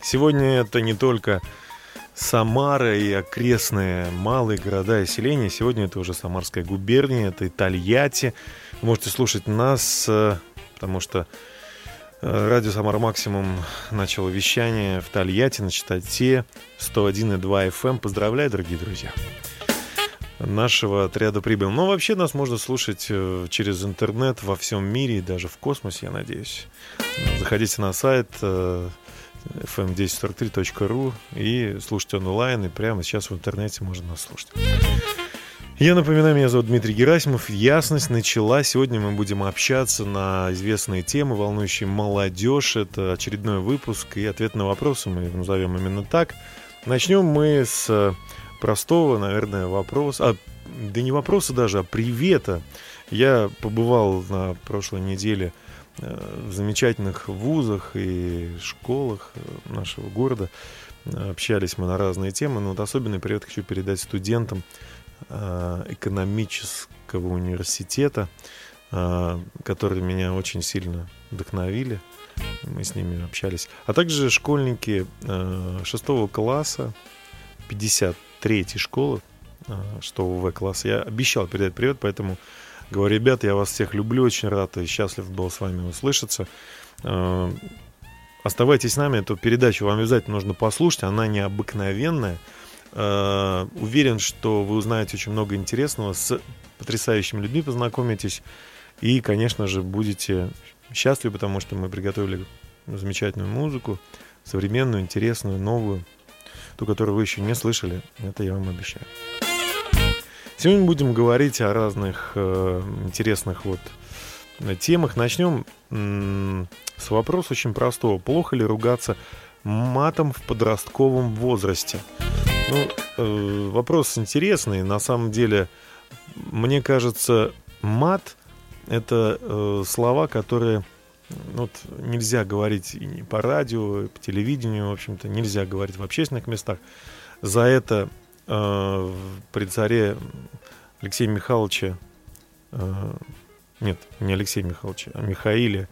Сегодня это не только Самара и окрестные малые города и селения. Сегодня это уже Самарская губерния, это и Тольятти. Вы можете слушать нас, э, потому что э, радио Самара Максимум начало вещание в Тольятти на частоте 101,2 FM. Поздравляю, дорогие друзья нашего отряда прибыл. Но вообще нас можно слушать э, через интернет во всем мире и даже в космосе, я надеюсь. Заходите на сайт fm1043.ru и слушайте онлайн, и прямо сейчас в интернете можно нас слушать. Я напоминаю, меня зовут Дмитрий Герасимов. Ясность начала. Сегодня мы будем общаться на известные темы, волнующие молодежь. Это очередной выпуск и ответ на вопросы мы назовем именно так. Начнем мы с простого, наверное, вопроса. А, да не вопроса даже, а привета. Я побывал на прошлой неделе э, в замечательных вузах и школах э, нашего города. Э, Общались мы на разные темы, но вот особенный привет хочу передать студентам э, экономического университета, э, которые меня очень сильно вдохновили. Мы с ними общались. А также школьники э, шестого класса, 53-й школы, э, 6 В класса. Я обещал передать привет, поэтому говорю, ребят, я вас всех люблю, очень рад и счастлив был с вами услышаться. Э, Оставайтесь с нами, эту передачу вам обязательно нужно послушать, она необыкновенная. Э, Уверен, что вы узнаете очень много интересного, с потрясающими людьми познакомитесь и, конечно же, будете счастливы, потому что мы приготовили замечательную музыку, современную, интересную, новую, ту, которую вы еще не слышали, это я вам обещаю. Сегодня будем говорить о разных э, интересных вот темах. Начнем с вопроса очень простого. Плохо ли ругаться матом в подростковом возрасте? Ну, э, вопрос интересный. На самом деле, мне кажется, мат это э, слова, которые ну, вот, нельзя говорить и по радио, и по телевидению, в общем-то, нельзя говорить в общественных местах. За это э, при царе Алексея Михайловича, э, нет, не Алексея Михайловича, а Михаиле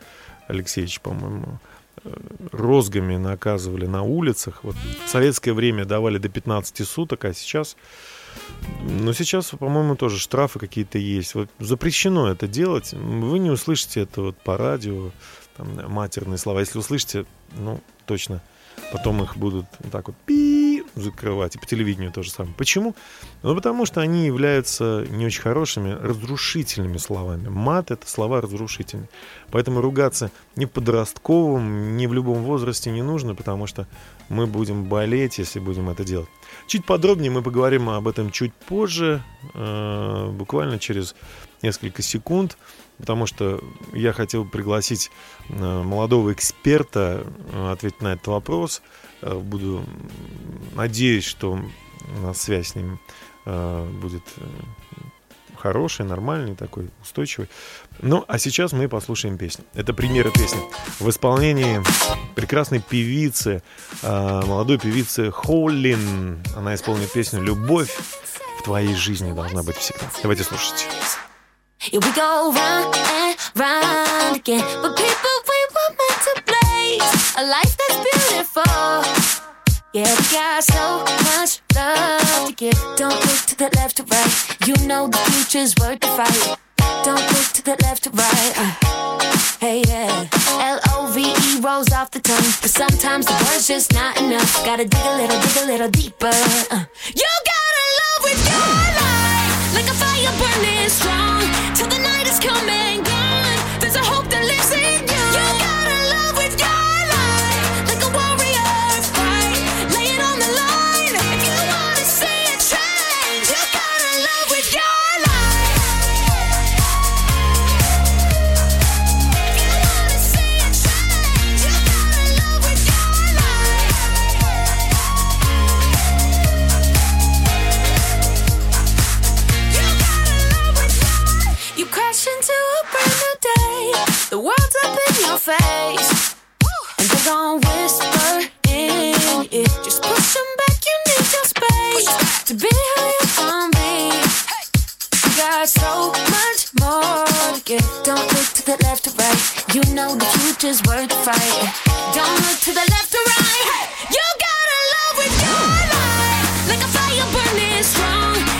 Алексеевича, по-моему, э, розгами наказывали на улицах. Вот в советское время давали до 15 суток, а сейчас но сейчас, по-моему, тоже штрафы какие-то есть. Вот запрещено это делать. Вы не услышите это вот по радио, там, матерные слова. Если услышите, ну, точно, потом их будут вот так вот пи закрывать. И по телевидению то же самое. Почему? Ну, потому что они являются не очень хорошими, разрушительными словами. Мат — это слова разрушительные. Поэтому ругаться ни в подростковом, ни в любом возрасте не нужно, потому что мы будем болеть, если будем это делать. Чуть подробнее мы поговорим об этом чуть позже, э, буквально через несколько секунд, потому что я хотел пригласить э, молодого эксперта э, ответить на этот вопрос. Э, Буду надеюсь, что связь с ним будет хороший, нормальный такой, устойчивый. Ну, а сейчас мы послушаем песню. Это примеры песни в исполнении прекрасной певицы, молодой певицы Холлин. Она исполнит песню «Любовь в твоей жизни должна быть всегда». Давайте слушать. Here we go round and round again. But people, we were meant to blaze a life that's beautiful. Yeah, we got so much love to give. Don't look to the left or right. You know the future's worth the fight. Don't look to the left or right. Uh, hey, yeah. L O V E rolls off the tongue. But sometimes the word's just not enough. Gotta dig a little, dig a little deeper. Uh, you gotta love with your. Fire burning strong. Till the night is come face. And they're gonna whisper in your ear. Just push them back, you need your space to be who you wanna be. You got so much more to give. Don't look to the left or right. You know the future's worth the fight. Don't look to the left or right. You gotta love with your life. Like a fire burning strong.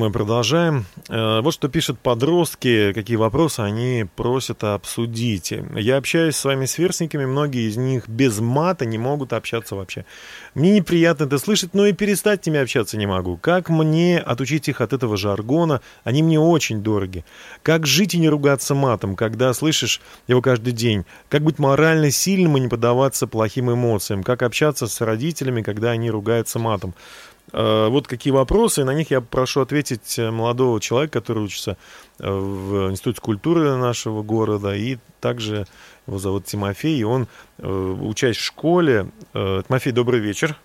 Мы продолжаем. Э, Вот что пишут подростки, какие вопросы они просят обсудить. Я общаюсь с вами сверстниками, многие из них без мата не могут общаться вообще. Мне неприятно это слышать, но и перестать с ними общаться не могу. Как мне отучить их от этого жаргона? Они мне очень дороги. Как жить и не ругаться матом, когда слышишь его каждый день? Как быть морально сильным и не поддаваться плохим эмоциям? Как общаться с родителями, когда они ругаются матом? Э, Вот какие вопросы, и на них я прошу ответить э, молодого человека, который учится э, в Институте культуры нашего города, и также его зовут Тимофей, и он, учась в школе... Тимофей, добрый вечер.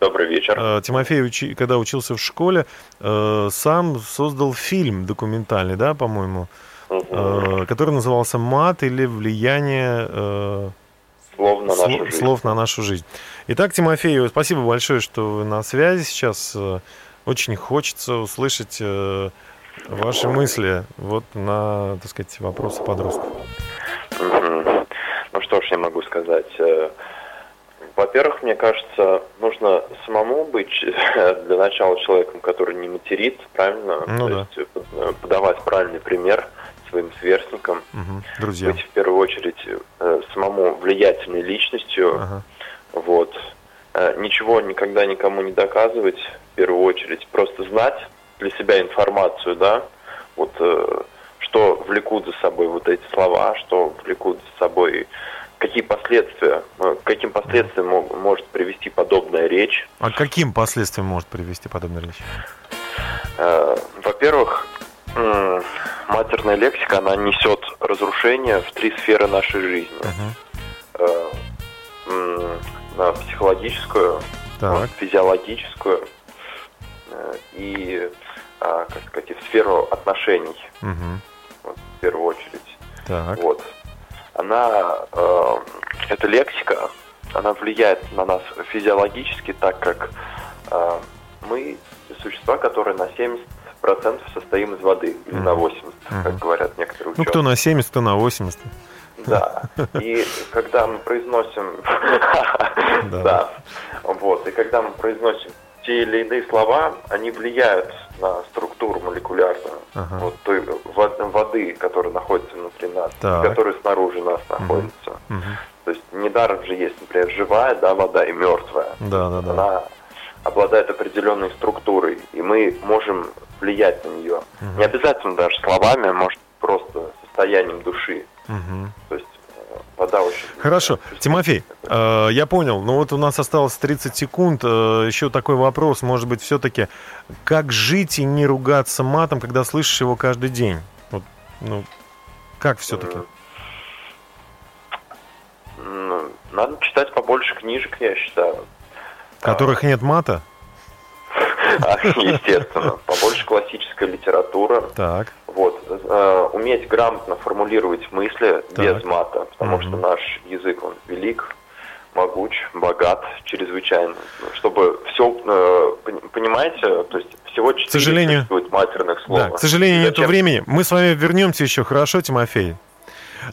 Добрый вечер. Тимофей, учи- когда учился в школе, сам создал фильм документальный, да, по-моему, э, который назывался «Мат» или «Влияние Слов на нашу жизнь. слов на нашу жизнь». Итак, Тимофей, спасибо большое, что вы на связи сейчас. Э, Очень хочется услышать э, ваши мысли вот на, так сказать, вопросы подростков. Ну что ж, я могу сказать. Э, Во-первых, мне кажется, нужно самому быть для начала человеком, который не материт, правильно? Ну То да. есть э, подавать правильный пример своим сверстникам, Мгм. Друзья. быть в первую очередь э, самому влиятельной личностью, Ага. Вот. Э, Ничего никогда никому не доказывать, в первую очередь, просто знать для себя информацию, да, вот э, что влекут за собой вот эти слова, что влекут за собой, какие последствия, э, к каким последствиям мо- может привести подобная речь. А каким последствиям может привести подобная речь? Во-первых, матерная лексика, она несет разрушение в три сферы нашей жизни. Мгм. Психологическую, Так. физиологическую э, и, а, как сказать, в сферу отношений, Мгм. вот, в первую очередь. Так. Вот. Она, э, эта лексика, она влияет на нас физиологически, так как э, мы существа, которые на 70% состоим из воды, или на 80%, как Мгм. говорят некоторые Ну, ученые. кто на 70, кто на 80. Да. И когда мы произносим... Да. Вот. И когда мы произносим те или иные слова, они влияют на структуру молекулярную Ага. вот той вод- воды, которая находится внутри нас, Так. которая снаружи нас находится. Мгм. То есть недаром же есть, например, живая да, вода и мертвая. Да, да, да. Она обладает определенной структурой, и мы можем влиять на нее. Не обязательно даже словами, а может просто состоянием души. Мгм. То есть э, вода очень... Хорошо. Тимофей, э, я понял. Ну вот у нас осталось 30 секунд. Э, еще такой вопрос. Может быть, все-таки, как жить и не ругаться матом, когда слышишь его каждый день? Вот, ну, как все-таки? М. Ну, надо читать побольше книжек, я считаю. Которых нет мата? Естественно. Побольше классической литературы. Так. Вот. э, Уметь грамотно формулировать мысли Так. без мата, потому Мгм. что наш язык, он велик, могуч, богат, чрезвычайно. Чтобы все, понимаете, то есть всего четыре сожалению- существует матерных слов. Да, к сожалению, нет времени. Мы с вами вернемся еще, хорошо, Тимофей?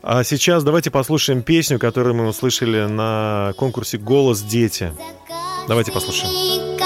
А сейчас давайте послушаем песню, которую мы услышали на конкурсе «Голос дети». Давайте послушаем.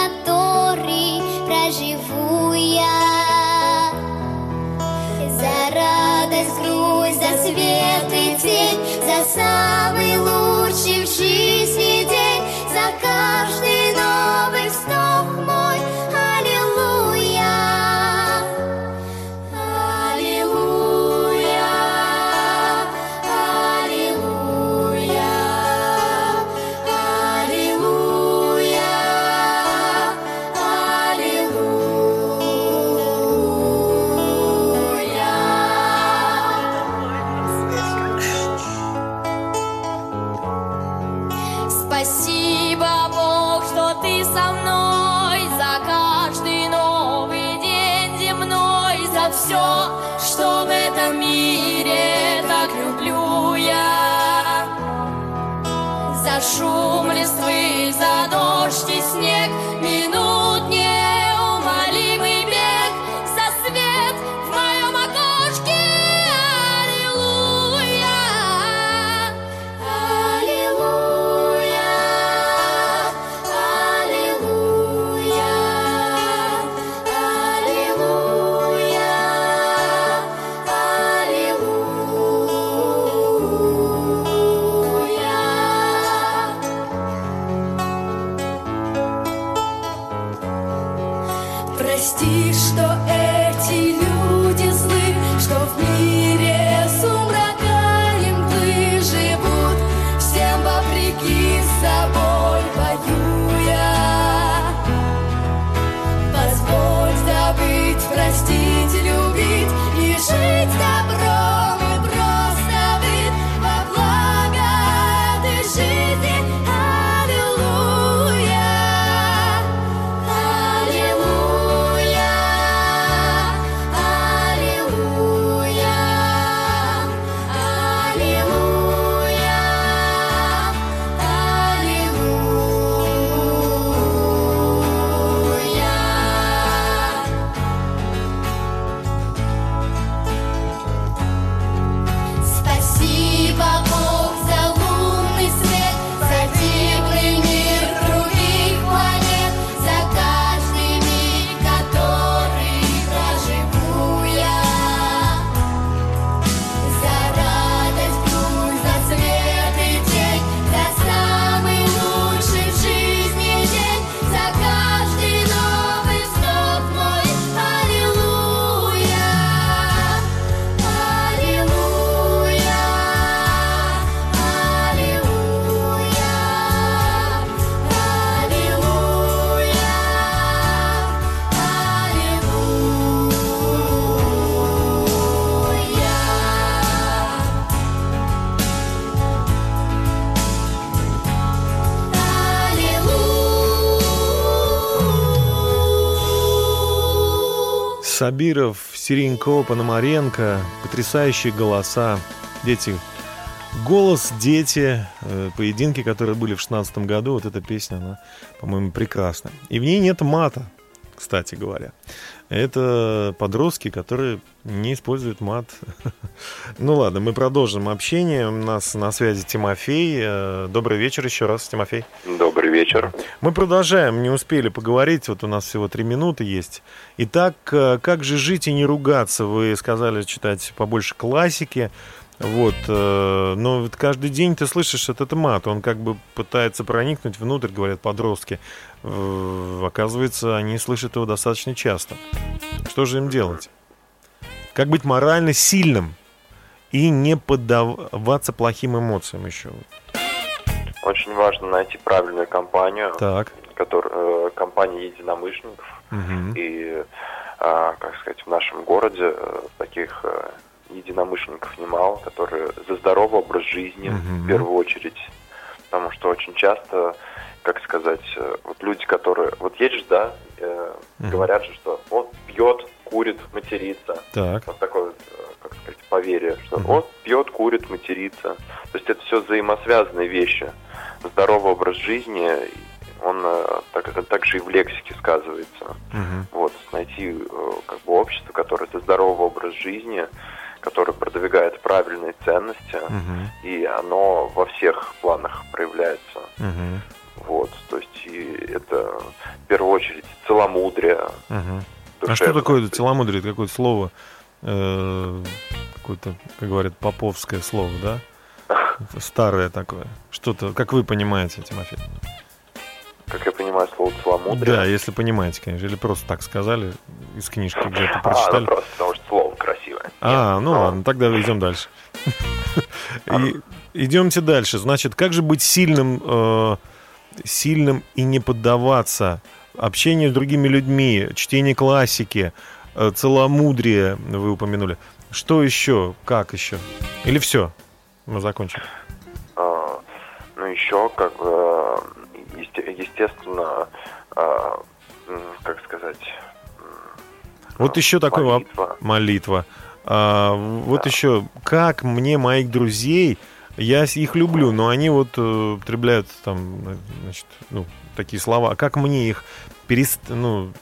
Аллилуйя. Сабиров, Сиренько, Пономаренко, потрясающие голоса. Дети, голос, дети, э, поединки, которые были в шестнадцатом году, вот эта песня, она, по-моему, прекрасна. И в ней нет мата, кстати говоря. Это подростки, которые не используют мат. Ну ладно, мы продолжим общение. У нас на связи Тимофей. Э, Добрый вечер еще раз, Тимофей. Добрый вечер. Мы продолжаем, не успели поговорить, вот у нас всего три минуты есть. Итак, э, как же жить и не ругаться? Вы сказали читать побольше классики. Вот, э, но вот каждый день ты слышишь этот мат, он как бы пытается проникнуть внутрь, говорят подростки. Э, Оказывается, они слышат его достаточно часто. Что же им делать? Как быть морально сильным и не поддаваться плохим эмоциям еще? Очень важно найти правильную компанию, Так. которая, э, компания единомышленников. Мгм. И, а, как сказать, в нашем городе таких единомышленников немало, которые за здоровый образ жизни Мгм. в первую очередь. Потому что очень часто, как сказать, э, вот люди, которые... Вот же, да, э, Мгм. говорят же, что вот пьет, курит, матерится. Так. Вот такое, вот, э, как сказать, поверье, что Мгм. вот пьет, курит, матерится. То есть это все взаимосвязанные вещи. Здоровый образ жизни, он э, так, также и в лексике сказывается. Мгм. Вот, найти как бы общество, которое за здоровый образ жизни, которое продвигает правильные ценности, Мгм. и оно во всех планах проявляется. Мгм. Вот, то есть и это в первую очередь целомудрие. Мгм. А что такое это целомудрие? Это какое-то слово, э, какое-то, как говорят, поповское слово, да? Это старое такое. Что-то, как вы понимаете, Тимофей? Как я понимаю, слово целомудрие. Да, если понимаете, конечно. Или просто так сказали из книжки где-то А, ну прочитали. просто потому что слово красивое. А, ну А. ладно, тогда идем дальше. И идемте дальше. Значит, как же быть сильным, э, сильным и не поддаваться общению с другими людьми, чтение классики, э, целомудрие вы упомянули. Что еще? Как еще? Или все? Мы закончим. А, ну еще как бы э, есте- естественно, а, как сказать, Вот еще такой молитва. молитва. А, вот еще, как мне моих друзей, я их люблю, но они вот э, употребляют там, э, значит, ну, такие слова. А как мне их перест... ну,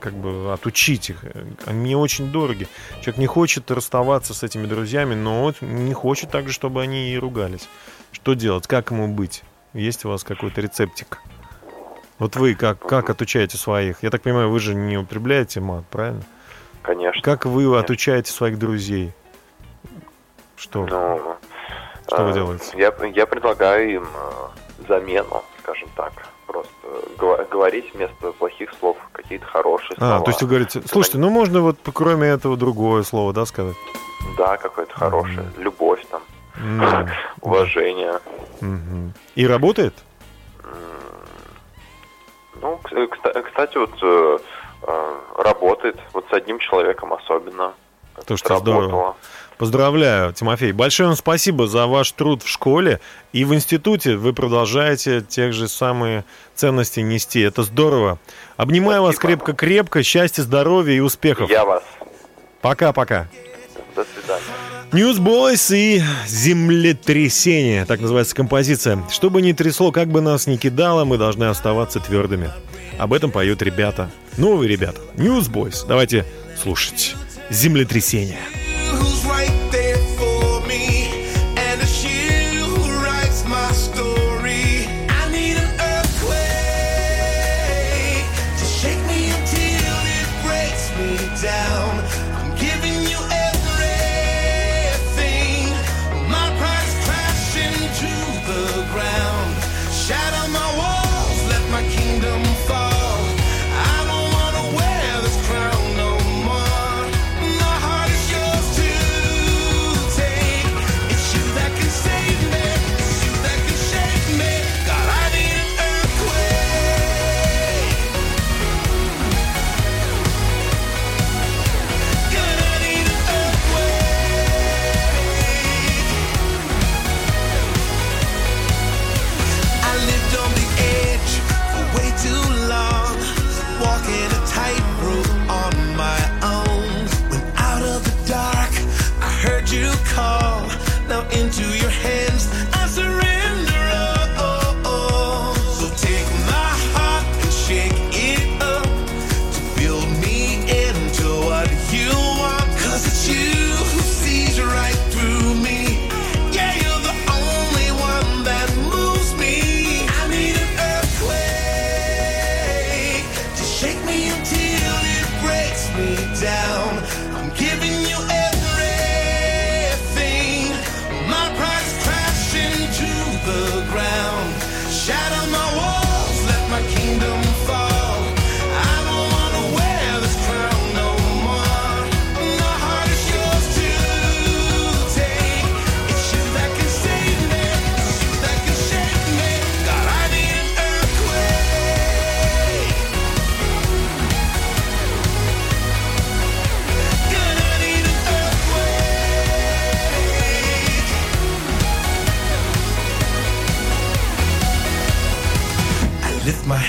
как бы отучить их? Они мне очень дороги. Человек не хочет расставаться с этими друзьями, но вот не хочет также, чтобы они и ругались. Что делать? Как ему быть? Есть у вас какой-то рецептик? Вот вы как, как отучаете своих? Я так понимаю, вы же не употребляете мат, правильно? Конечно. Как вы отучаете своих друзей? Что? Ну, Что вы э, делаете? Я, я предлагаю им э, замену, скажем так. Просто говорить вместо плохих слов какие-то хорошие слова. А, то есть вы говорите, слушайте, ну можно вот кроме этого другое слово, да, сказать? Да, какое-то хорошее. Любовь там, М, уважение. мгм. И работает? Ну, кстати, вот э, работает. Вот с одним человеком особенно. То, что здорово. Поздравляю, Тимофей. Большое вам спасибо за ваш труд в школе и в институте. Вы продолжаете тех же самые ценности нести. Это здорово. Обнимаю вас Спасибо. крепко-крепко. Счастья, здоровья и успехов. Я вас. Пока-пока. До свидания. Newsboys и землетрясение, так называется композиция. Что бы ни трясло, как бы нас ни кидало, мы должны оставаться твердыми. Об этом поют ребята. Новые ребята. Newsboys. Давайте слушать. Землетрясение. who's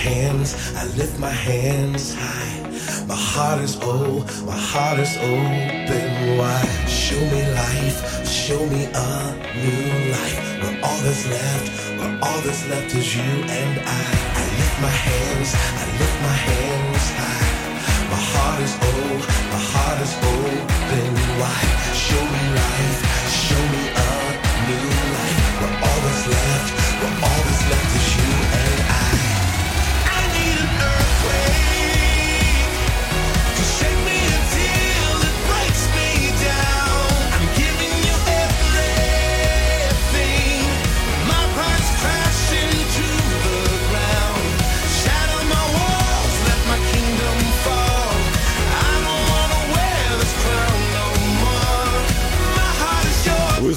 hands, I lift my hands high. My heart is old, my heart is open wide. Show me life, show me a new life. Where all that's left, where all that's left is you and I. I lift my hands, I lift my hands high. My heart is old, my heart is open wide. Show me life, show me a new life. Where all that's left, where all that's left is you and I. I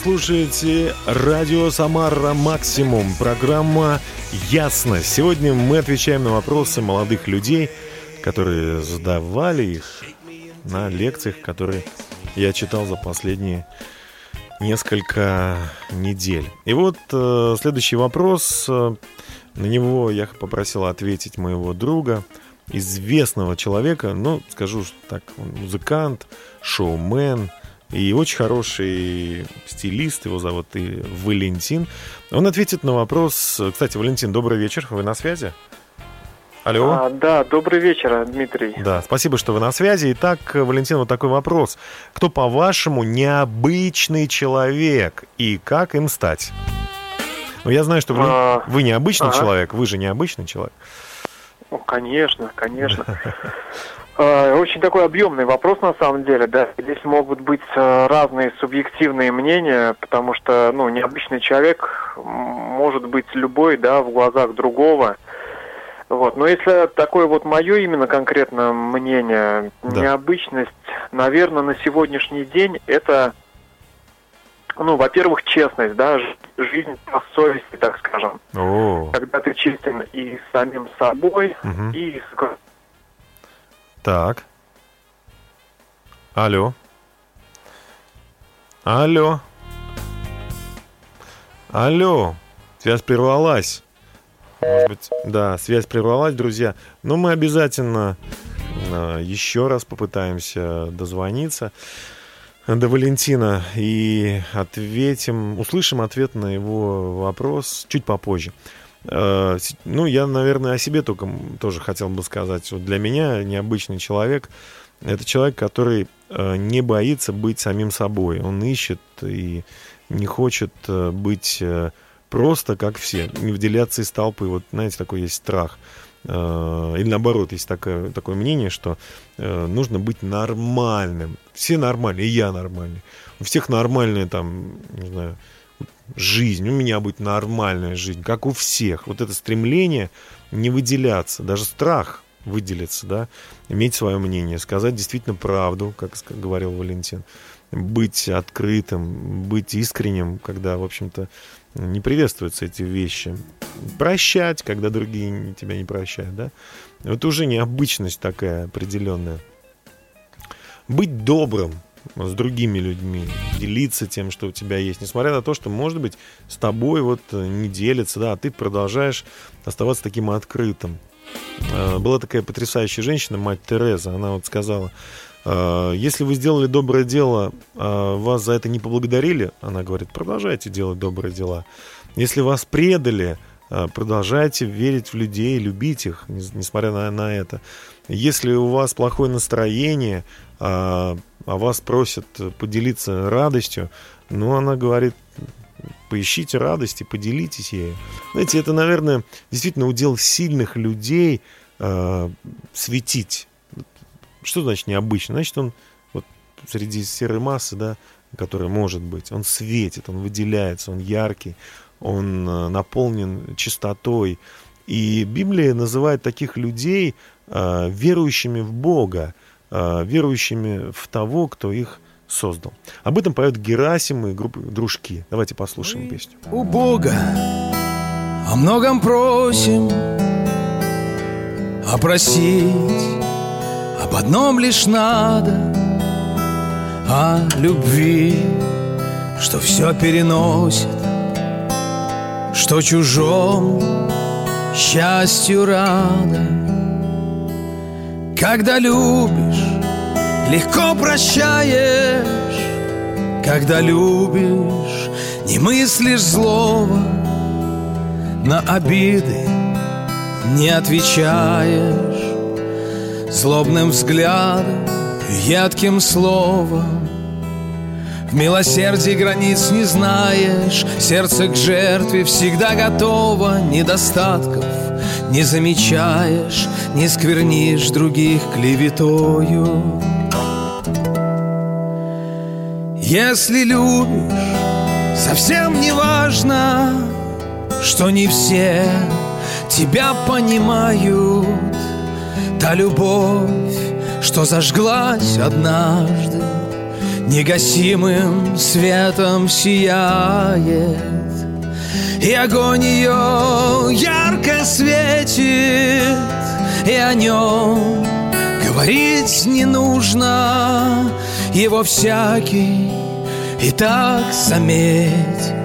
слушаете радио Самара Максимум, программа Ясно. Сегодня мы отвечаем на вопросы молодых людей, которые задавали их на лекциях, которые я читал за последние несколько недель. И вот э, следующий вопрос. на него я попросил ответить моего друга, известного человека, ну, скажу так, он музыкант, шоумен и очень хороший стилист, его зовут и Валентин. Он ответит на вопрос... Кстати, Валентин, добрый вечер, вы на связи? Алло? А, да, добрый вечер, Дмитрий. Да, спасибо, что вы на связи. Итак, Валентин, вот такой вопрос. Кто, по-вашему, необычный человек и как им стать? Ну, я знаю, что вы, А, вы необычный ага. человек, вы же необычный человек. Ну, конечно, конечно. А, Очень такой объемный вопрос на самом деле, да. Здесь могут быть э, разные субъективные мнения, потому что, ну, необычный человек может быть любой, да, в глазах другого. Вот. Но если такое вот мое именно конкретно мнение, Да. необычность, наверное, на сегодняшний день это, ну, во-первых, честность, да, жизнь по совести, так скажем. О, когда ты честен и с самим собой, Мгм. и с так. Алло. Алло. Алло. Связь прервалась. Может быть, да, связь прервалась, друзья. Но мы обязательно э, еще раз попытаемся дозвониться до Валентина и ответим, услышим ответ на его вопрос чуть попозже. Э, Ну, я, наверное, о себе только тоже хотел бы сказать. Вот для меня необычный человек – это человек, который э, не боится быть самим собой. Он ищет и не хочет э, быть просто как все, не выделяться из толпы. Вот, знаете, такой есть страх. Или наоборот, есть такое, такое мнение, что нужно быть нормальным. Все нормальные, и я нормальный. У всех нормальная там, не знаю, жизнь, у меня будет нормальная жизнь, как у всех. Вот это стремление не выделяться, даже страх выделиться, да, иметь свое мнение, сказать действительно правду, как говорил Валентин, быть открытым, быть искренним, когда, в общем-то, не приветствуются эти вещи. Прощать, когда другие тебя не прощают, да. Это уже необычность такая определенная. Быть добрым с другими людьми, делиться тем, что у тебя есть, несмотря на то, что, может быть, с тобой вот э, не делятся, да, а ты продолжаешь оставаться таким открытым. Э, Была такая потрясающая женщина, мать Тереза, она вот сказала, э, если вы сделали доброе дело, вас за это не поблагодарили, она говорит, продолжайте делать добрые дела. Если вас предали, продолжайте верить в людей, любить их, нес- несмотря на, на это. Если у вас плохое настроение, а, вас просят поделиться радостью, ну, она говорит, поищите радость и поделитесь ею. Знаете, это, наверное, действительно удел сильных людей э, светить. Что значит необычно? Значит, он вот среди серой массы, да, которая может быть, он светит, он выделяется, он яркий, он э, наполнен чистотой. И Библия называет таких людей э, верующими в Бога, верующими в того, кто их создал. Об этом поет Герасим и группа «Дружки». Давайте послушаем песню. у Бога о многом просим, а просить об одном лишь надо, о любви, что все переносит, что чужому счастью рада. Когда любишь, легко прощаешь, когда любишь, не мыслишь злого, на обиды не отвечаешь. Злобным взглядом, едким словом В милосердии границ не знаешь. Сердце к жертве всегда готово Недостатков не замечаешь Не сквернишь других клеветою. Если любишь, совсем не важно что не все тебя понимают. Та любовь, что зажглась однажды Негасимым светом сияет И огонь ее ярко светит И о нем говорить не нужно Его всякий и так заметит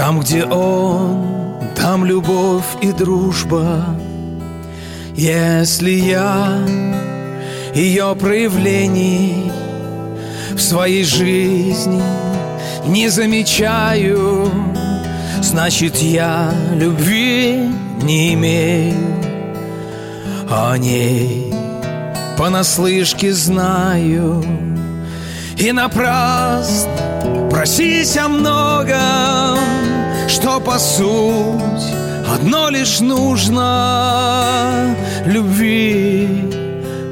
там, где он, там любовь и дружба. Если я ее проявлений в своей жизни не замечаю, значит я любви не имею. О ней понаслышке знаю и напрасно просить о многом, что по суть одно лишь нужно любви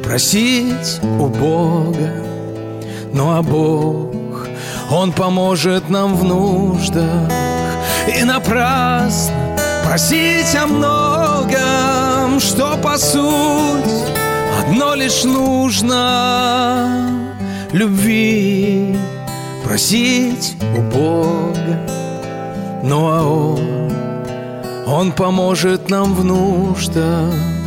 просить у Бога. Ну а Бог, Он поможет нам в нуждах И напрасно просить о многом Что по суть одно лишь нужно. Любви просить у Бога. Ну а Он, Он поможет нам в нуждах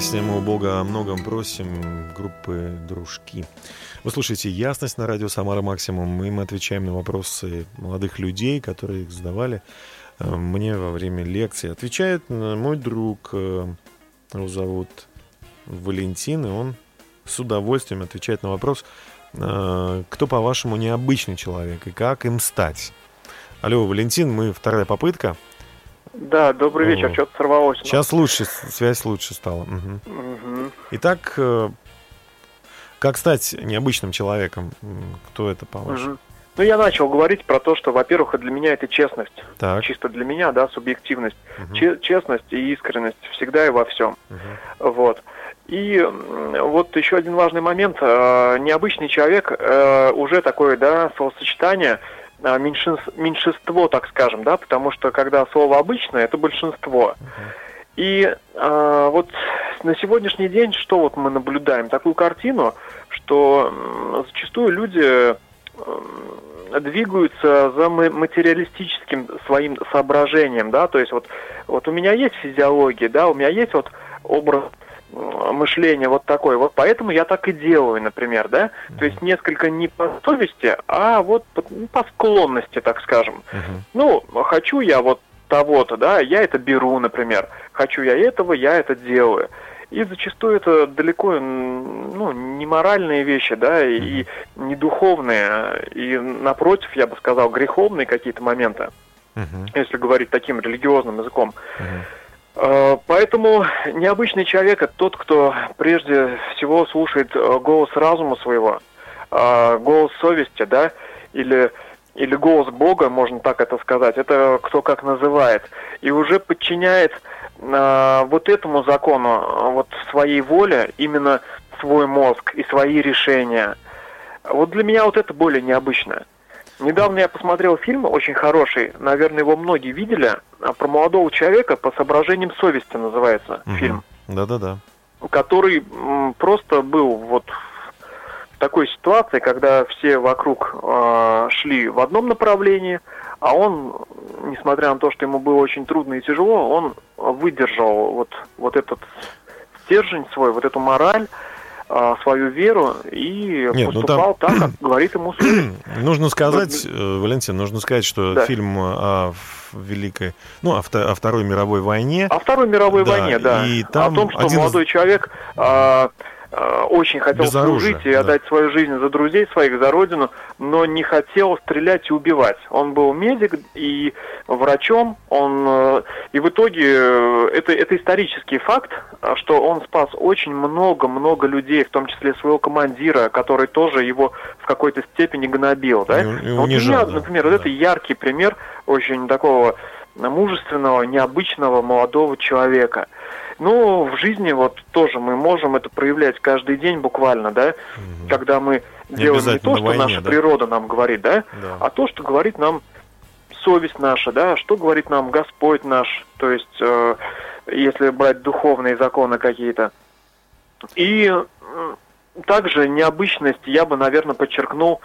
песня «Мы у Бога о многом просим» группы «Дружки». Вы слушаете «Ясность» на радио «Самара Максимум», и мы отвечаем на вопросы молодых людей, которые их задавали э, мне во время лекции. Отвечает э, мой друг, э, его зовут Валентин, и он с удовольствием отвечает на вопрос, кто, по-вашему, необычный человек и как им стать. Алло, Валентин, мы вторая попытка. Да, добрый вечер, О. что-то сорвалось. Сейчас лучше, связь лучше стала. Мгм. Мгм. Итак, э, как стать необычным человеком? Кто это, по-вашему? Мгм. Ну, я начал говорить про то, что, во-первых, для меня это честность. Так. Чисто для меня, да, субъективность. Че- честность и искренность всегда и во всем. Мгм. Вот. И вот еще один важный момент. Э, Необычный человек э, уже такое, да, словосочетание э, меньшинс- меньшинство, так скажем, да, потому что когда слово обычное, это большинство. И э, вот на сегодняшний день что вот мы наблюдаем? Такую картину, что зачастую люди м, двигаются за ма- материалистическим своим соображением, да, то есть вот, вот у меня есть физиология, да, у меня есть вот образ м, мышления вот такой, вот поэтому я так и делаю, например, да, то есть несколько не по совести, а вот по, ну, по склонности, так скажем. Мгм. Ну, хочу я вот того-то, да, я это беру, например. Хочу я этого, я это делаю. И зачастую это далеко, ну, не моральные вещи, да, и не духовные, и напротив, я бы сказал, греховные какие-то моменты, Мгм. если говорить таким религиозным языком. Мгм. Э, Поэтому необычный человек это тот, кто прежде всего слушает э, голос разума своего, а, голос совести, да, или или голос Бога, можно так это сказать, это кто как называет, и уже подчиняет вот этому закону, вот своей воле именно свой мозг и свои решения. Вот для меня вот это более необычно. Недавно я посмотрел фильм очень хороший, наверное, его многие видели, а, про молодого человека по соображениям совести называется Мгм. фильм Да-да-да. который просто был вот в такой ситуации, когда все вокруг э, шли в одном направлении, а он, несмотря на то, что ему было очень трудно и тяжело, он выдержал вот, вот этот стержень свой, вот эту мораль, свою веру и Нет, ну поступал так, как говорит ему совесть. Нужно сказать, э, Валентин, нужно сказать, что Да. фильм о великой, ну, о, о Второй мировой войне. О Второй мировой Да, войне, да. и там О том, что один молодой человек а, а, очень хотел Без оружия, служить и да. отдать свою жизнь за друзей своих, за родину, но не хотел стрелять и убивать. Он был медик и врачом, он э, и в итоге э, это, это исторический факт, что он спас очень много-много людей, в том числе своего командира, который тоже его в какой-то степени гнобил. Да? И у- и Вот для унижал, меня, да. например, вот Да. это яркий пример очень такого мужественного, необычного молодого человека. Ну, в жизни вот тоже мы можем это проявлять каждый день буквально, да, когда мы Не делаем не то, что войне, наша да. природа нам говорит, да, Да. а то, что говорит нам совесть наша, да, что говорит нам Господь наш, то есть, э, если брать духовные законы какие-то. И м, также необычность я бы, наверное, подчеркнул,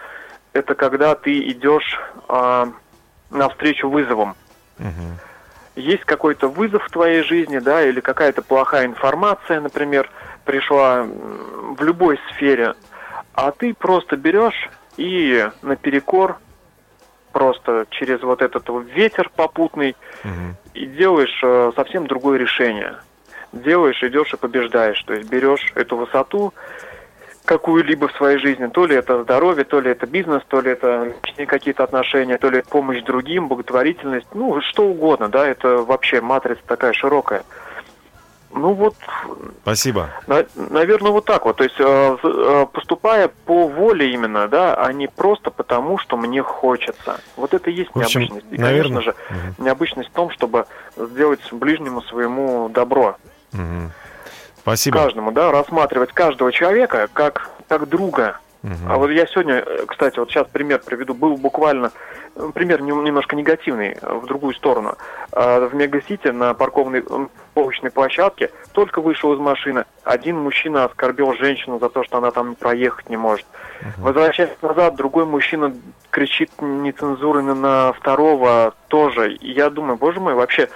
это когда ты идешь а, навстречу вызовам. Мгм. Есть какой-то вызов в твоей жизни, да, или какая-то плохая информация, например, пришла в любой сфере, а ты просто берешь и наперекор просто через вот этот ветер попутный Мгм. и делаешь э, совсем другое решение. Делаешь, идешь и побеждаешь. То есть берешь эту высоту какую-либо в своей жизни. То ли это здоровье, то ли это бизнес, то ли это личные какие-то отношения, то ли помощь другим, благотворительность. Ну, что угодно, да, это вообще матрица такая широкая. Ну вот, Спасибо. наверное, вот так вот. То есть э, э, поступая по воле именно, да, а не просто потому, что мне хочется. Вот это и есть В общем, необычность. И, наверное- конечно же, необычность в том, чтобы сделать ближнему своему добро. Мгм. Спасибо. Каждому, да, рассматривать каждого человека как, как друга. Мгм. А вот я сегодня, э, кстати, вот сейчас пример приведу, был буквально, э, пример нем- немножко негативный, э, в другую сторону. А, В Мегасити на парковной парковочной площадке только вышел из машины. Один мужчина оскорбил женщину за то, что она там проехать не может. Возвращаясь назад, другой мужчина кричит нецензурно на второго тоже. И я думаю, боже мой, вообще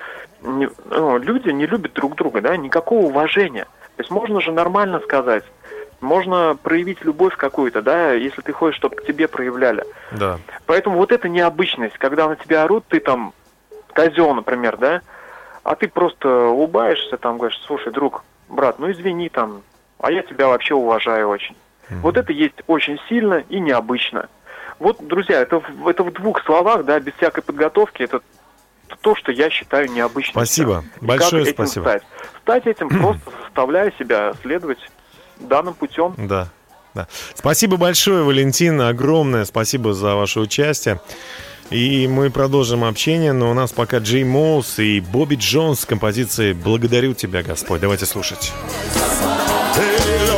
не- ну, люди не любят друг друга, да, никакого уважения. То есть можно же нормально сказать. Можно проявить любовь какую-то, да, если ты хочешь, чтобы к тебе проявляли. Да. Поэтому вот эта необычность, когда на тебя орут, ты там козел, например, да, а ты просто улыбаешься, там говоришь, слушай, друг, брат, ну извини там, а я тебя вообще уважаю очень. Вот это есть очень сильно и необычно. Вот, друзья, это, это в двух словах, да, без всякой подготовки, это то, что я считаю необычным. Спасибо. И Большое как этим спасибо. Стать? Стать этим просто заставляя себя следовать данным путем. Да. Да. Спасибо большое, Валентин, огромное спасибо за ваше участие. И мы продолжим общение, но у нас пока Джей Моус и Бобби Джонс с композицией «Благодарю тебя, Господь». Давайте слушать. Hey,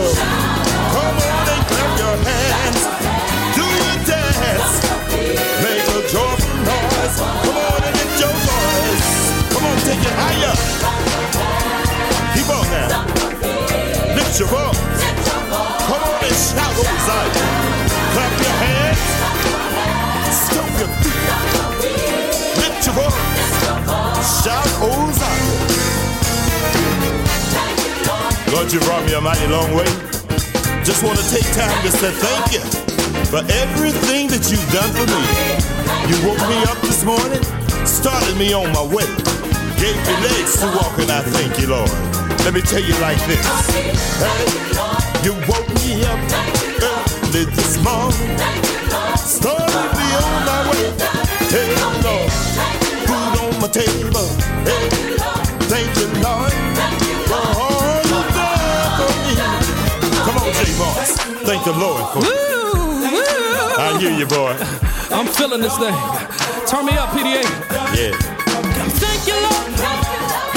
Shout Hosanna. Lord, you brought me a mighty long way. Just want to take time to say thank you for everything that you've done for me. You woke me up this morning, started me on my way, gave me legs to walk, and I thank you, Lord. Let me tell you like this. Hey, you woke me up early this morning, started me on my way. Hey, Lord, my table. Hey, thank you, Lord, oh, for all you've done for me. Come on, J. Boss. Thank the Lord for it. I knew you, boy. I'm feeling this thing. Turn me up, PDA. Yeah. Thank you, Lord.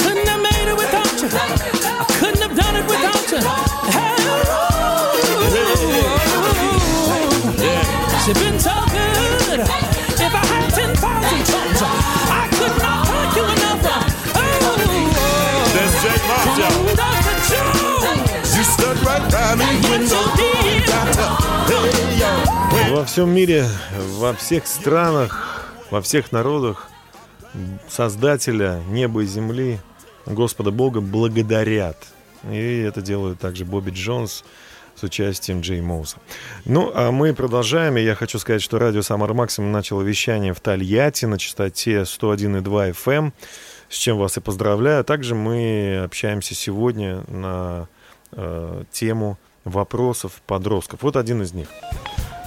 Couldn't have made it without you. I couldn't have done it without you. Hey, You've been so Во всем мире, во всех странах, во всех народах Создателя неба и земли, Господа Бога благодарят. И это делают также Бобби Джонс с участием Джей Моуса. Ну, а мы продолжаем. И я хочу сказать, что радио Самар Максимум начало вещание в Тольятти на частоте 101,2 FM, с чем вас и поздравляю. Также мы общаемся сегодня на э, тему вопросов подростков. Вот один из них.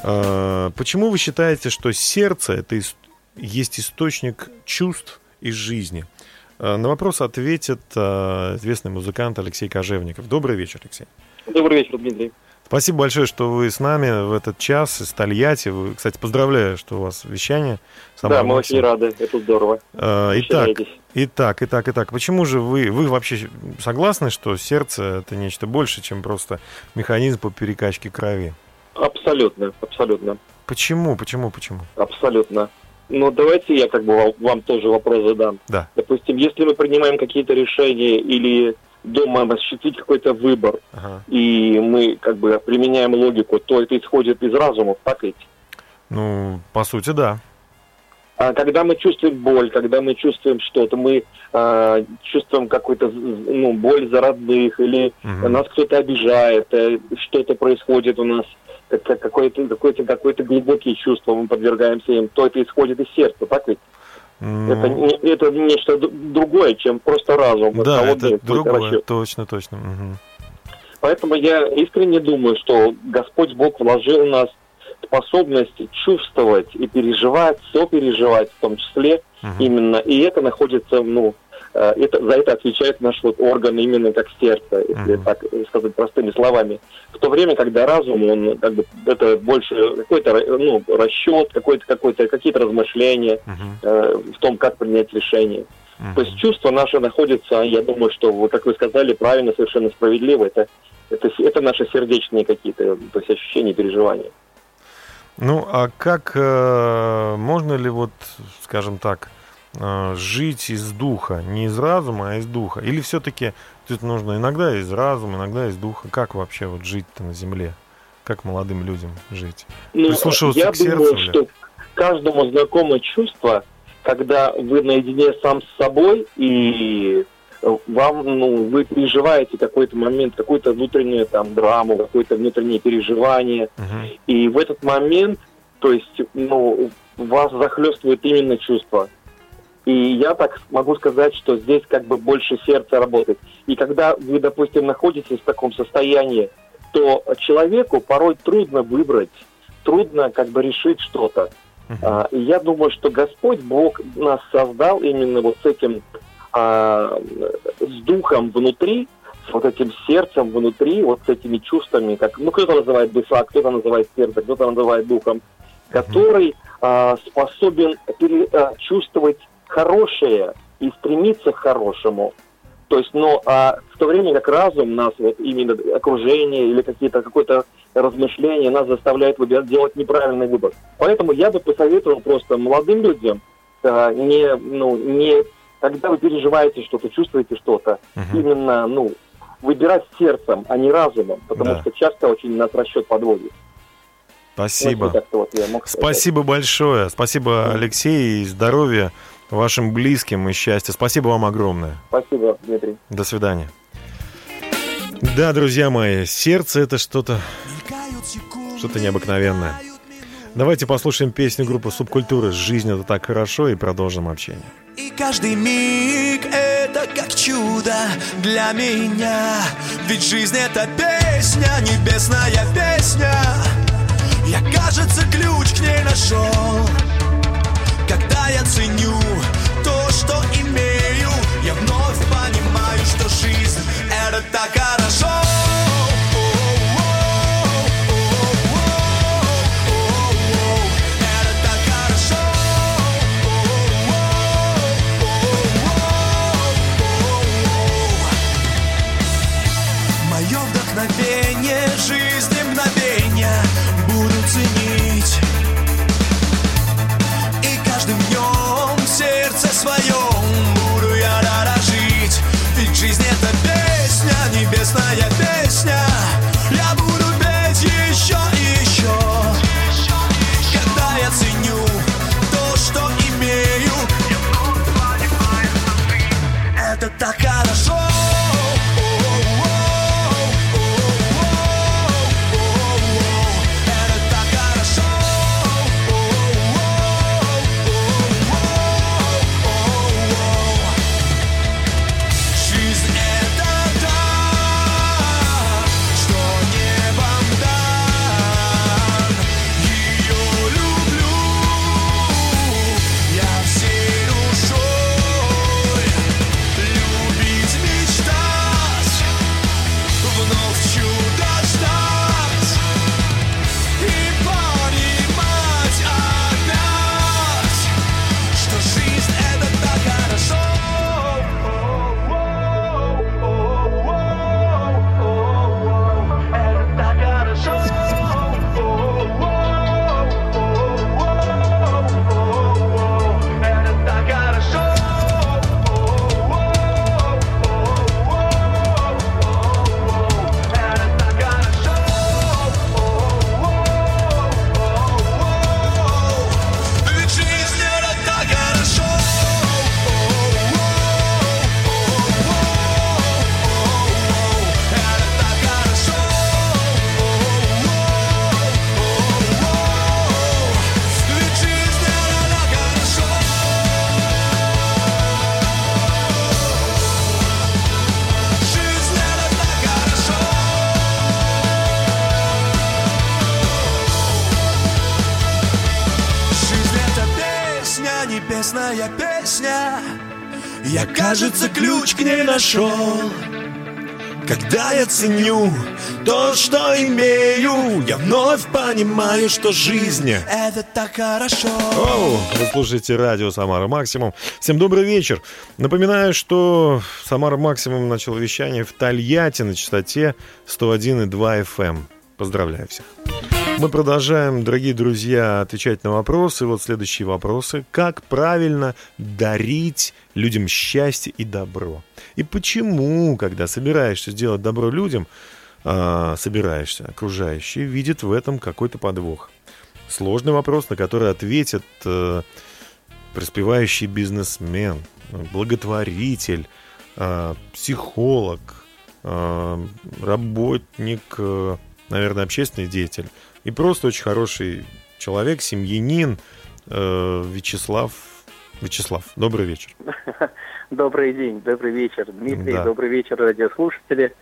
Э, Почему вы считаете, что сердце это ис- есть источник чувств и жизни? Э, На вопрос ответит э, известный музыкант Алексей Кожевников. Добрый вечер, Алексей. Добрый вечер, Дмитрий. Спасибо большое, что вы с нами в этот час из Тольятти. Вы, кстати, поздравляю, что у вас вещание. да, мы очень рады, это здорово. Э, Итак, итак, итак, итак. Почему же вы, вы вообще согласны, что сердце это нечто больше, чем просто механизм по перекачке крови? Абсолютно, абсолютно, Почему, почему, почему? абсолютно. Но давайте я как бы вам тоже вопрос задам. Да. Допустим, если мы принимаем какие-то решения или думаем осуществить какой-то выбор, Ага. и мы как бы применяем логику, то это исходит из разума, так ведь? Ну, по сути, да. А когда мы чувствуем боль, когда мы чувствуем что-то, мы а, чувствуем какую-то ну, боль за родных, или Мгм. нас кто-то обижает, э, что-то происходит у нас, как- как- какое-то какое-то какое-то глубокие чувства, мы подвергаемся им, то это исходит из сердца, так ведь? Ну, Это, это нечто другое, чем просто разум. да, это другое, расчет. точно, точно. мгм. Поэтому я искренне думаю, что Господь Бог вложил в нас способность чувствовать и переживать, сопереживать в том числе Мгм. именно. И это находится, ну, это, за это отвечает наш вот орган именно как сердце, если Мгм. так сказать простыми словами. В то время, когда разум, он как бы это больше какой-то ну, расчет, какой-то, какой-то, какие-то размышления Мгм. э, в том, как принять решение. Мгм. То есть чувство наше находится, я думаю, что, вот как вы сказали, правильно, совершенно справедливо, это, это, это наши сердечные какие-то, то есть ощущения, переживания. Ну, а как э, можно ли вот, скажем так, э, жить из духа, не из разума, а из духа? Или все-таки тут нужно иногда из разума, иногда из духа? Как вообще вот жить-то на земле? Как молодым людям жить? Ну, Прислушиваться я к сердцу думаю, ли? что каждому знакомо чувство, когда вы наедине сам с собой и э, вам, ну, вы переживаете какой-то момент, какую-то внутреннюю там драму, какое-то внутреннее переживание, Мгм. И в этот момент, то есть, ну, вас захлестывает именно чувство. И я так могу сказать, что здесь как бы больше сердце работает. И когда вы, допустим, находитесь в таком состоянии, то человеку порой трудно выбрать, трудно как бы решить что-то. А, и я думаю, что Господь Бог нас создал именно вот с этим, а, с духом внутри, с вот этим сердцем внутри, вот с этими чувствами, как, ну, кто-то называет душа, кто-то называет сердце, кто-то называет духом, который а, способен пере- а, чувствовать хорошее и стремиться к хорошему. То есть, но а, в то время как разум нас, вот именно окружение или какие-то какое-то размышление нас заставляет выбирать, делать неправильный выбор. Поэтому я бы посоветовал просто молодым людям а, не, ну, не, когда вы переживаете что-то, чувствуете что-то, Мгм. именно, ну, выбирать сердцем, а не разумом, потому Да. что часто очень нас расчет подводит. Спасибо. Вот вот сказать. Спасибо большое. Спасибо, Алексей, и здоровья вашим близким и счастья. Спасибо вам огромное. Спасибо, Дмитрий. До свидания. Да, друзья мои, сердце это что-то что-то необыкновенное. Давайте послушаем песню группы Субкультуры «Жизнь это так хорошо» и продолжим общение. И каждый миг это как чудо для меня Ведь жизнь это песня, небесная песня Я, кажется, ключ к ней нашел Я ценю то, что имею. Я вновь понимаю, что жизнь это так хорошо нашел когда я ценю то, что имею, я вновь понимаю, что жизнь — это так хорошо. Оу, вы слушаете радио «Самара Максимум». Всем добрый вечер. Напоминаю, что «Самара Максимум» начал вещание в Тольятти на частоте 101,2 FM. эм. Поздравляю всех. Мы продолжаем, дорогие друзья, отвечать на вопросы. Вот следующие вопросы. Как правильно дарить людям счастье и добро? И почему, когда собираешься сделать добро людям, а, собираешься, окружающие видят в этом какой-то подвох? Сложный вопрос, на который ответит э, преуспевающий бизнесмен, благотворитель, э, психолог, э, работник, э, наверное, общественный деятель и просто очень хороший человек, семьянин э, Вячеслав. Вячеслав, добрый вечер. Добрый день, добрый вечер, Дмитрий, Да. добрый вечер, радиослушатели.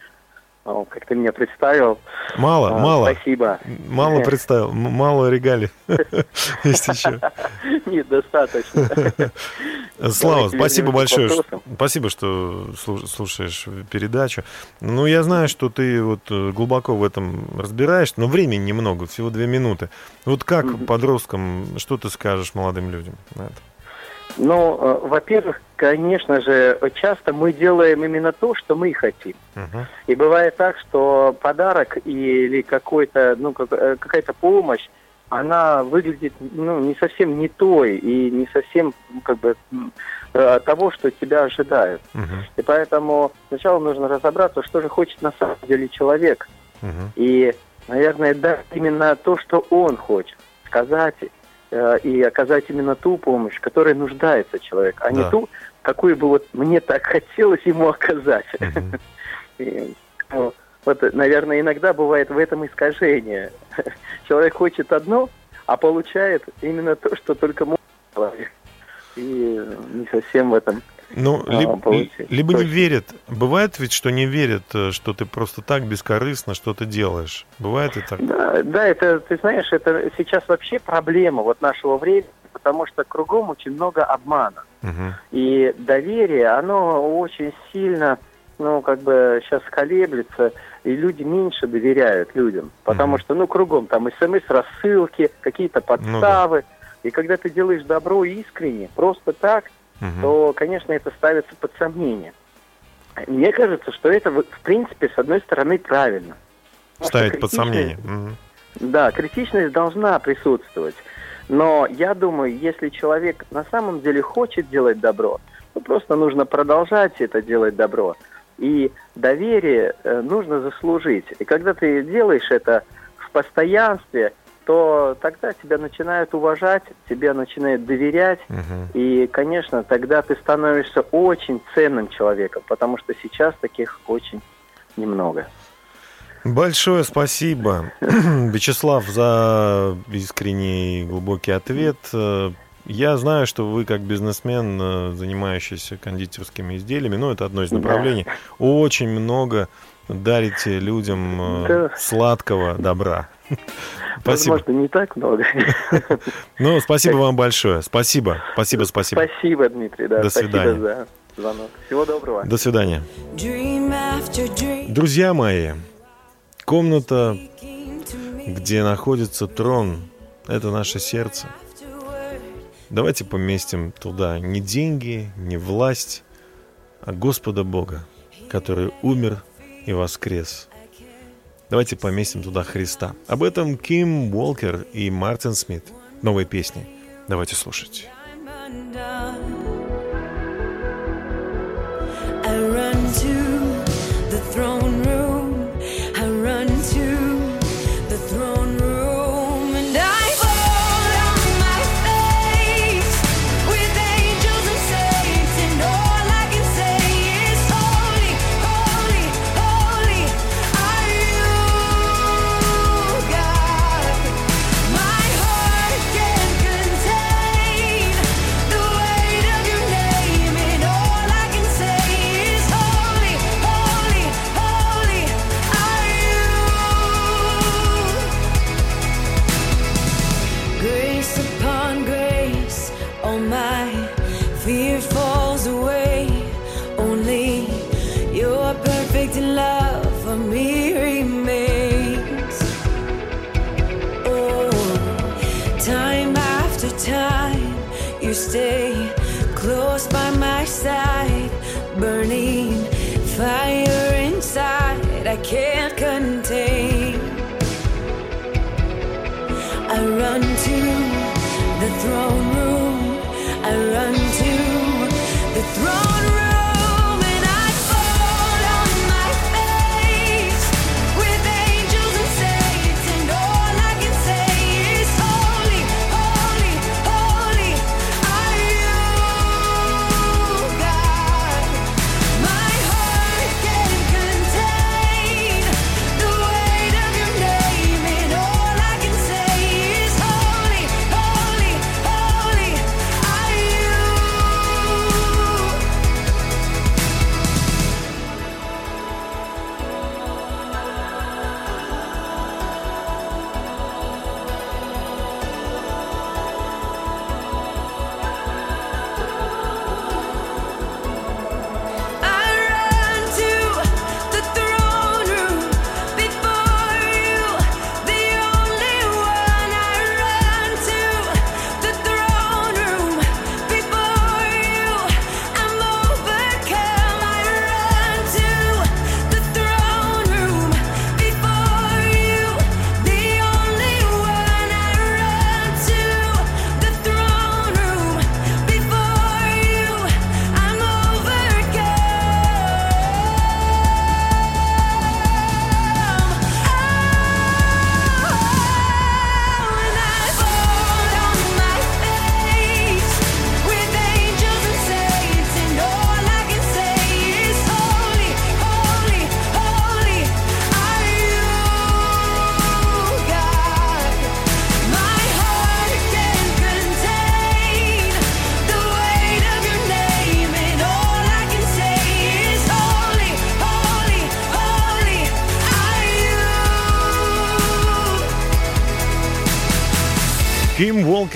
О, Как ты меня представил. Мало, А, мало. Спасибо. Мало представил, мало регалий. Есть еще. Нет, достаточно. Слава, спасибо большое. Спасибо, что слу- слушаешь передачу. Ну, я знаю, что ты вот э, глубоко в этом разбираешься, но времени немного, всего две минуты. Вот как подросткам, что ты скажешь молодым людям на это? Ну, во-первых, конечно же, часто мы делаем именно то, что мы хотим. Мгм. И бывает так, что подарок или какой-то, ну, э, какая-то помощь, она выглядит ну, не совсем не той и не совсем ну, как бы э, того, что тебя ожидают. Мгм. И поэтому сначала нужно разобраться, что же хочет на самом деле человек. Мгм. И, наверное, дать именно то, что он хочет. Сказать и оказать именно ту помощь, которой нуждается человек, а Да. не ту, какую бы вот мне так хотелось ему оказать. И, ну, вот, наверное, иногда бывает в этом искажение. Человек хочет одно, а получает именно то, что только может человек. И не совсем в этом Ну, а, либо, либо не верят. Бывает ведь, что не верят, э, что ты просто так бескорыстно что-то делаешь. Бывает и так. Да, да, это, ты знаешь, это сейчас вообще проблема вот нашего времени, потому что кругом очень много обмана. Мгм. И доверие, оно очень сильно, ну, как бы сейчас колеблется, и люди меньше доверяют людям. Потому что, ну, кругом там смс-рассылки, какие-то подставы. И когда ты делаешь добро искренне, просто так, Мгм. то, конечно, это ставится под сомнение. Мне кажется, что это, в принципе, с одной стороны, правильно. Ставить под сомнение. Мгм. да, критичность должна присутствовать. Но я думаю, если человек на самом деле хочет делать добро, то просто нужно продолжать это делать добро. И доверие э, нужно заслужить. И когда ты делаешь это в постоянстве, то тогда тебя начинают уважать, тебя начинают доверять. Мгм. И, конечно, тогда ты становишься очень ценным человеком, потому что сейчас таких очень немного. Большое спасибо, Вячеслав, за искренний и глубокий ответ. Я знаю, что вы как бизнесмен, э, занимающийся кондитерскими изделиями, ну, это одно из Да. направлений, очень много дарите людям э, Да. сладкого добра. Спасибо. Возможно, не так много. Ну, спасибо вам большое. Спасибо, спасибо, спасибо. Спасибо, Дмитрий. Да, До спасибо свидания. за звонок. Всего доброго. До свидания. Друзья мои, комната, где находится трон, это наше сердце. Давайте поместим туда не деньги, не власть, а Господа Бога, который умер и воскрес. Давайте поместим туда Христа. Об этом Ким Уолкер и Мартин Смит. Новые песни. Давайте слушать. I run to the throne room. I run to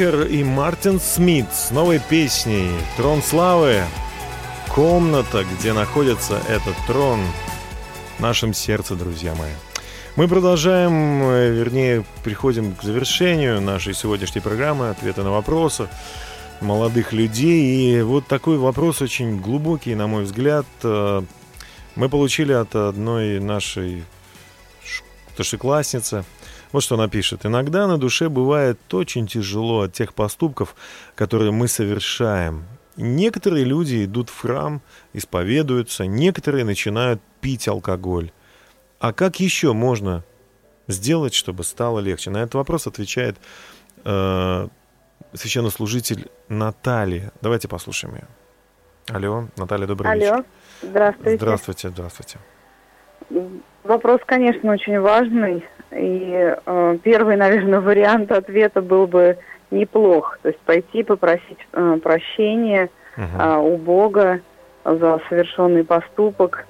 Уолкер и Мартин Смит с новой песней «Трон славы». Комната, где находится этот трон в нашем сердце, друзья мои. Мы продолжаем, э, вернее, приходим к завершению нашей сегодняшней программы «Ответы на вопросы» молодых людей. И вот такой вопрос очень глубокий, на мой взгляд. Э, Мы получили от одной нашей старшеклассницы. Вот что она пишет. «Иногда на душе бывает очень тяжело от тех поступков, которые мы совершаем. Некоторые люди идут в храм, исповедуются, некоторые начинают пить алкоголь. А как еще можно сделать, чтобы стало легче? На этот вопрос отвечает э, священнослужитель Наталья. Давайте послушаем ее. Алло, Наталья, добрый Алло, вечер. здравствуйте. Здравствуйте, здравствуйте. Вопрос, конечно, очень важный. И э, первый, наверное, вариант ответа был бы неплох. То есть пойти попросить э, прощения э, у Бога за совершенный поступок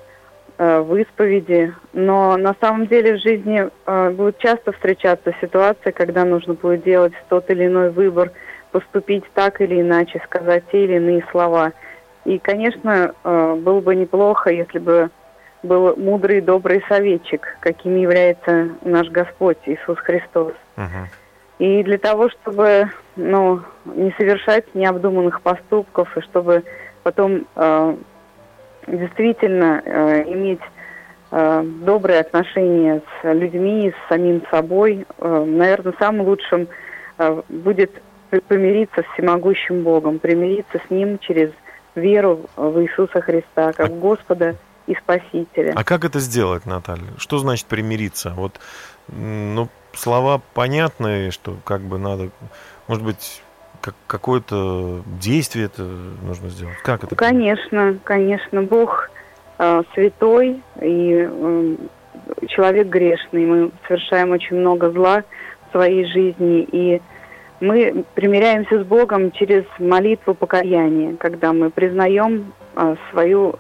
э, в исповеди. Но на самом деле в жизни э, будет часто встречаться ситуация, когда нужно будет делать тот или иной выбор, поступить так или иначе, сказать те или иные слова. И, конечно, э, было бы неплохо, если бы был мудрый добрый советчик, каким является наш Господь Иисус Христос. И для того, чтобы ну, не совершать необдуманных поступков, и чтобы потом э, действительно э, иметь э, добрые отношения с людьми, с самим собой, э, наверное, самым лучшим э, будет помириться с всемогущим Богом, примириться с Ним через веру в Иисуса Христа, как Господа и Спасителя. А как это сделать, Наталья? Что значит примириться? Вот, ну, слова понятные, что как бы надо, может быть, как, какое-то действие это нужно сделать. Как это? Конечно, конечно, Бог э, святой и э, человек грешный. Мы совершаем очень много зла в своей жизни, и мы примиряемся с Богом через молитву покаяния, когда мы признаем э, свою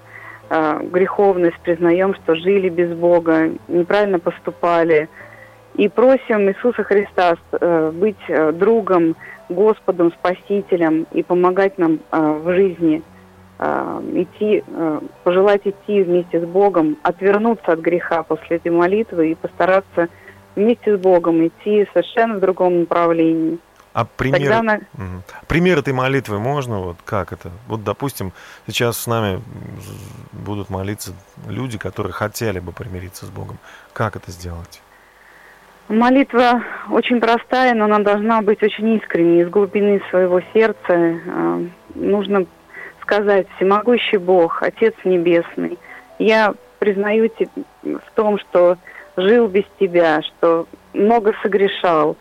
греховность, признаем, что жили без Бога, неправильно поступали, и просим Иисуса Христа э, быть э, другом, Господом, Спасителем и помогать нам э, в жизни э, идти, э, пожелать идти вместе с Богом, отвернуться от греха после этой молитвы и постараться вместе с Богом идти совершенно в другом направлении. А пример, Тогда она- Мгм. пример этой молитвы можно? Вот как это? Вот, допустим, сейчас с нами будут молиться люди, которые хотели бы примириться с Богом. Как это сделать? Молитва очень простая, но она должна быть очень искренней, из глубины своего сердца. Э, Нужно сказать, всемогущий Бог, Отец Небесный, я признаю тебя в том, что жил без тебя, что много согрешал,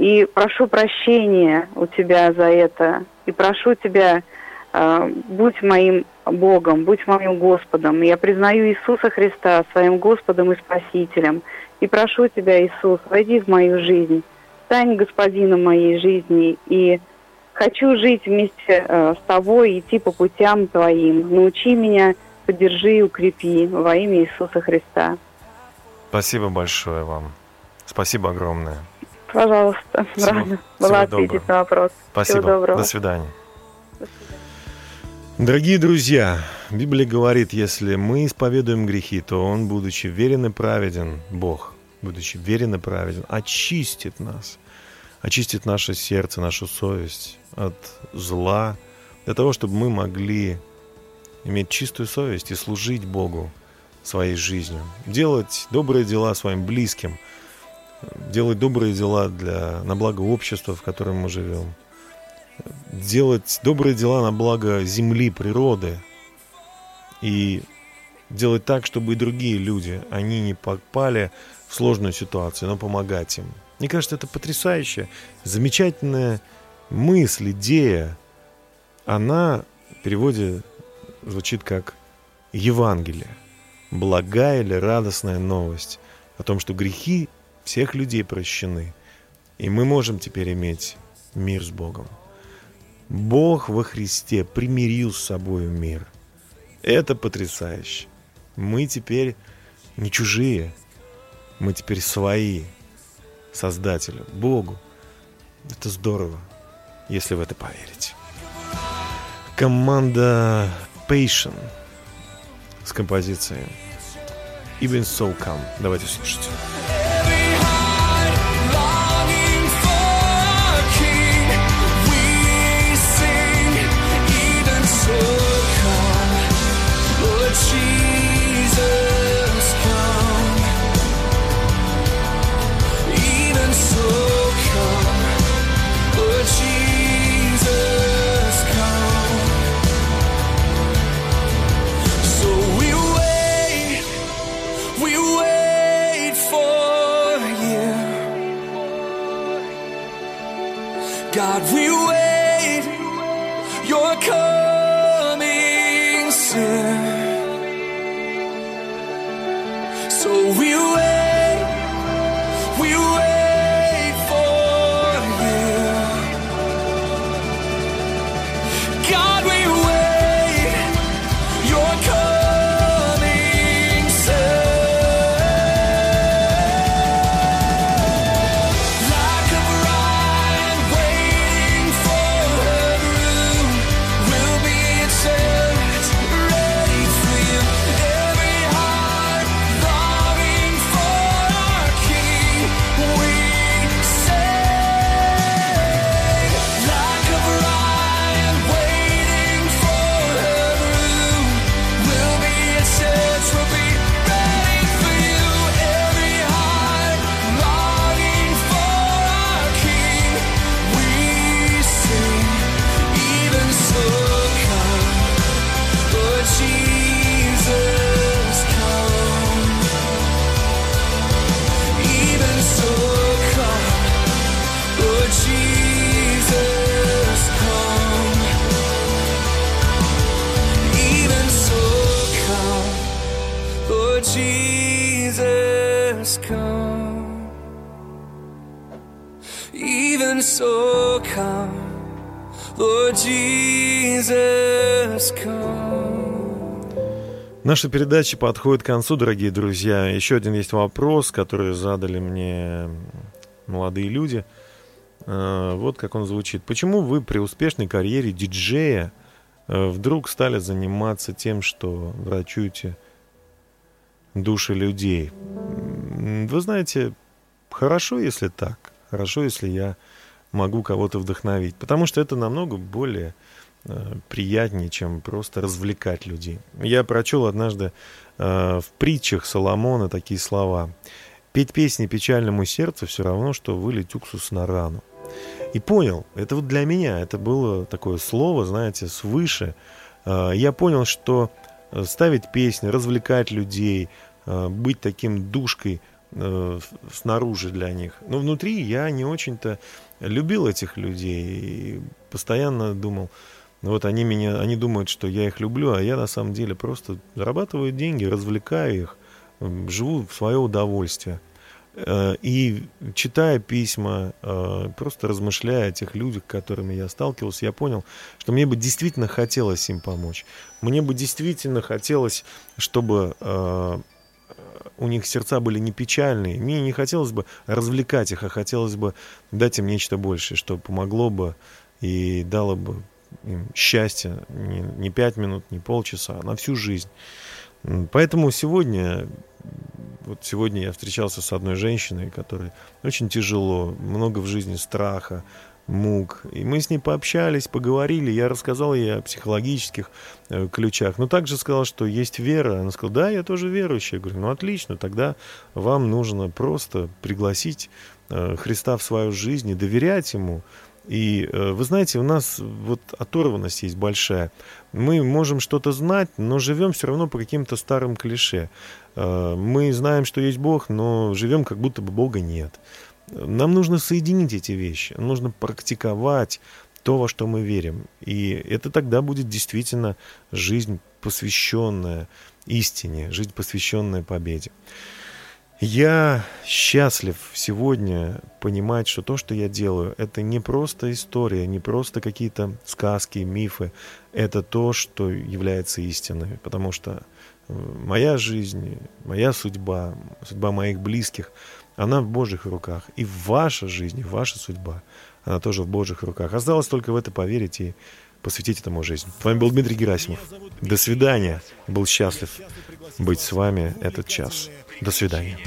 и прошу прощения у тебя за это, и прошу тебя, э, будь моим Богом, будь моим Господом. Я признаю Иисуса Христа своим Господом и Спасителем. И прошу тебя, Иисус, войди в мою жизнь, стань господином моей жизни. И хочу жить вместе э, с тобой, идти по путям твоим. Научи меня, поддержи и укрепи во имя Иисуса Христа. Спасибо большое вам. Спасибо огромное. Пожалуйста, Всего- рада всего была доброго. ответить на вопрос. Спасибо. Всего доброго. До свидания. Дорогие друзья, Библия говорит, если мы исповедуем грехи, то Он, будучи верен и праведен, Бог, будучи верен и праведен, очистит нас, очистит наше сердце, нашу совесть от зла, для того, чтобы мы могли иметь чистую совесть и служить Богу своей жизнью, делать добрые дела своим близким, делать добрые дела для, на благо общества, в котором мы живем, делать добрые дела на благо земли, природы и делать так, чтобы и другие люди, они не попали в сложную ситуацию, но помогать им. Мне кажется, это потрясающая, замечательная мысль, идея. Она в переводе звучит как Евангелие. Благая или радостная новость о том, что грехи всех людей прощены. И мы можем теперь иметь мир с Богом. Бог во Христе примирил с собой мир. Это потрясающе. Мы теперь не чужие. Мы теперь свои. Создателю, Богу. Это здорово, если в это поверить. Команда Patient с композицией Even So Come. Давайте слушать. God, we Наша передача подходит к концу, дорогие друзья. Еще один есть вопрос, который задали мне молодые люди. Э, Вот как он звучит. Почему вы при успешной карьере диджея э, вдруг стали заниматься тем, что врачуете души людей? Вы знаете, хорошо, если так. Хорошо, если я могу кого-то вдохновить. Потому что это намного более приятнее, чем просто развлекать людей. Я прочел однажды э, в притчах Соломона такие слова. «Петь песни печальному сердцу все равно, что вылить уксус на рану». И понял, это вот для меня, это было такое слово, знаете, свыше. Э, Я понял, что э, ставить песни, развлекать людей, э, быть таким душкой э, снаружи для них. Но внутри я не очень-то любил этих людей и постоянно думал, вот они меня, они думают, что я их люблю, а я на самом деле просто зарабатываю деньги, развлекаю их, живу в свое удовольствие. Э, И читая письма, э, просто размышляя о тех людях, с которыми я сталкивался, я понял, что мне бы действительно хотелось им помочь. Мне бы действительно хотелось, чтобы э, у них сердца были не печальные. Мне не хотелось бы развлекать их, а хотелось бы дать им нечто большее, что помогло бы и дало бы им счастье не, не пять минут, не полчаса, а на всю жизнь. Поэтому сегодня, вот сегодня я встречался с одной женщиной, которой очень тяжело, много в жизни страха, мук. И мы с ней пообщались, поговорили, я рассказал ей о психологических э, ключах. Но также сказал, что есть вера. Она сказала, да, я тоже верующая. Я говорю, ну отлично, тогда вам нужно просто пригласить э, Христа в свою жизнь и доверять Ему. И э, вы знаете, у нас вот оторванность есть большая. Мы можем что-то знать, но живем все равно по каким-то старым клише. Э, Мы знаем, что есть Бог, но живем как будто бы Бога нет. Нам нужно соединить эти вещи, нужно практиковать то, во что мы верим. И это тогда будет действительно жизнь, посвященная истине, жизнь, посвященная победе. Я счастлив сегодня понимать, что то, что я делаю, это не просто история, не просто какие-то сказки, мифы, это то, что является истиной, потому что э, моя жизнь, моя судьба, судьба моих близких, она в Божьих руках. И ваша жизнь, ваша судьба, она тоже в Божьих руках. Осталось только в это поверить и посвятить этому жизнь. С вами был Дмитрий Герасимов. До свидания. Был счастлив быть с вами этот час. До свидания.